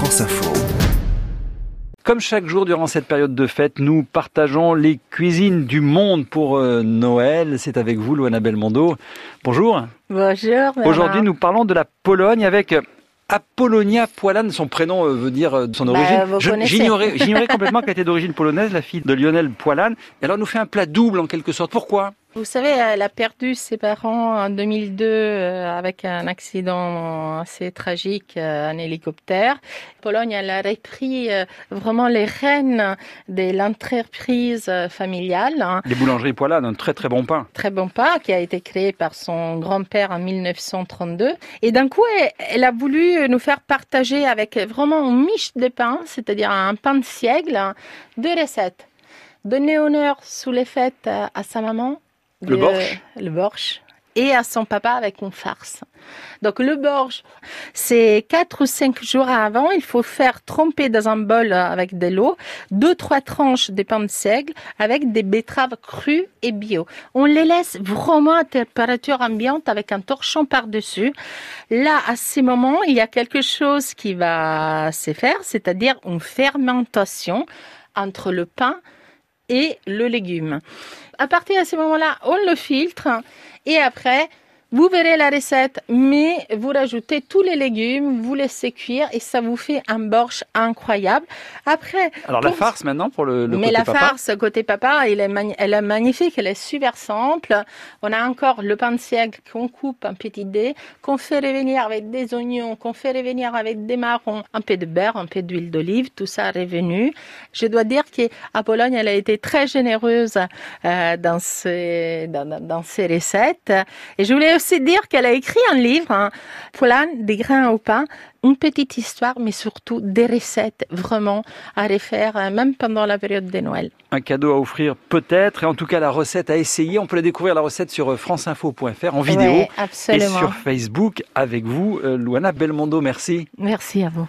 France Info. Comme chaque jour durant cette période de fête, nous partageons les cuisines du monde pour euh, Noël. C'est avec vous, Luana Belmondo. Bonjour. Bonjour. Aujourd'hui, nous parlons de la Pologne avec Apollonia Poilane, son prénom euh, veut dire euh, son Bah, origine. j'ignorais complètement qu'elle était d'origine polonaise, la fille de Lionel Poilane. Et alors, elle nous fait un plat double en quelque sorte. Pourquoi? Vous savez, elle a perdu ses parents en 2002 euh, avec un accident assez tragique, euh, un hélicoptère. Pologne, elle a repris euh, vraiment les rênes de l'entreprise familiale. hein. Les boulangeries Poilane, un très très bon pain. très bon pain qui a été créé par son grand-père en 1932. Et d'un coup, elle, a voulu nous faire partager avec vraiment une miche de pain, c'est-à-dire un pain de siècle, hein, deux recettes. Donner honneur sous les fêtes à sa maman. Le borsch? Le borsch. Et à son papa avec une farce. Donc le borsch, c'est quatre ou cinq jours avant, il faut faire tremper dans un bol avec de l'eau, deux trois tranches de pain de seigle avec des betteraves crues et bio. On les laisse vraiment à température ambiante avec un torchon par-dessus. Là, à ces moments, il y a quelque chose qui va se faire, c'est-à-dire une fermentation entre le pain et le légume. À partir de ce moment-là, on le filtre et après, vous verrez la recette, mais vous rajoutez tous les légumes, vous laissez cuire et ça vous fait un borsch incroyable. Après, Alors, la farce maintenant pour le, le mais côté la papa. farce côté papa, elle est, elle est magnifique, elle est super simple. On a encore le pain de siècle qu'on coupe en petits dés, qu'on fait revenir avec des oignons, qu'on fait revenir avec des marrons, un peu de beurre, un peu d'huile d'olive, tout ça revenu. Je dois dire qu'à Pologne, elle a été très généreuse euh, dans, ses, dans, dans- ses recettes. Et je voulais aussi dire qu'elle a écrit un livre, hein, Polan, des grains au pain, une petite histoire, mais surtout des recettes vraiment à refaire, euh, même pendant la période de Noël. Un cadeau à offrir peut-être, et en tout cas la recette à essayer. On peut la découvrir la recette sur euh, franceinfo.fr en vidéo Ouais, et sur Facebook avec vous, euh, Luana Belmondo. Merci. Merci à vous.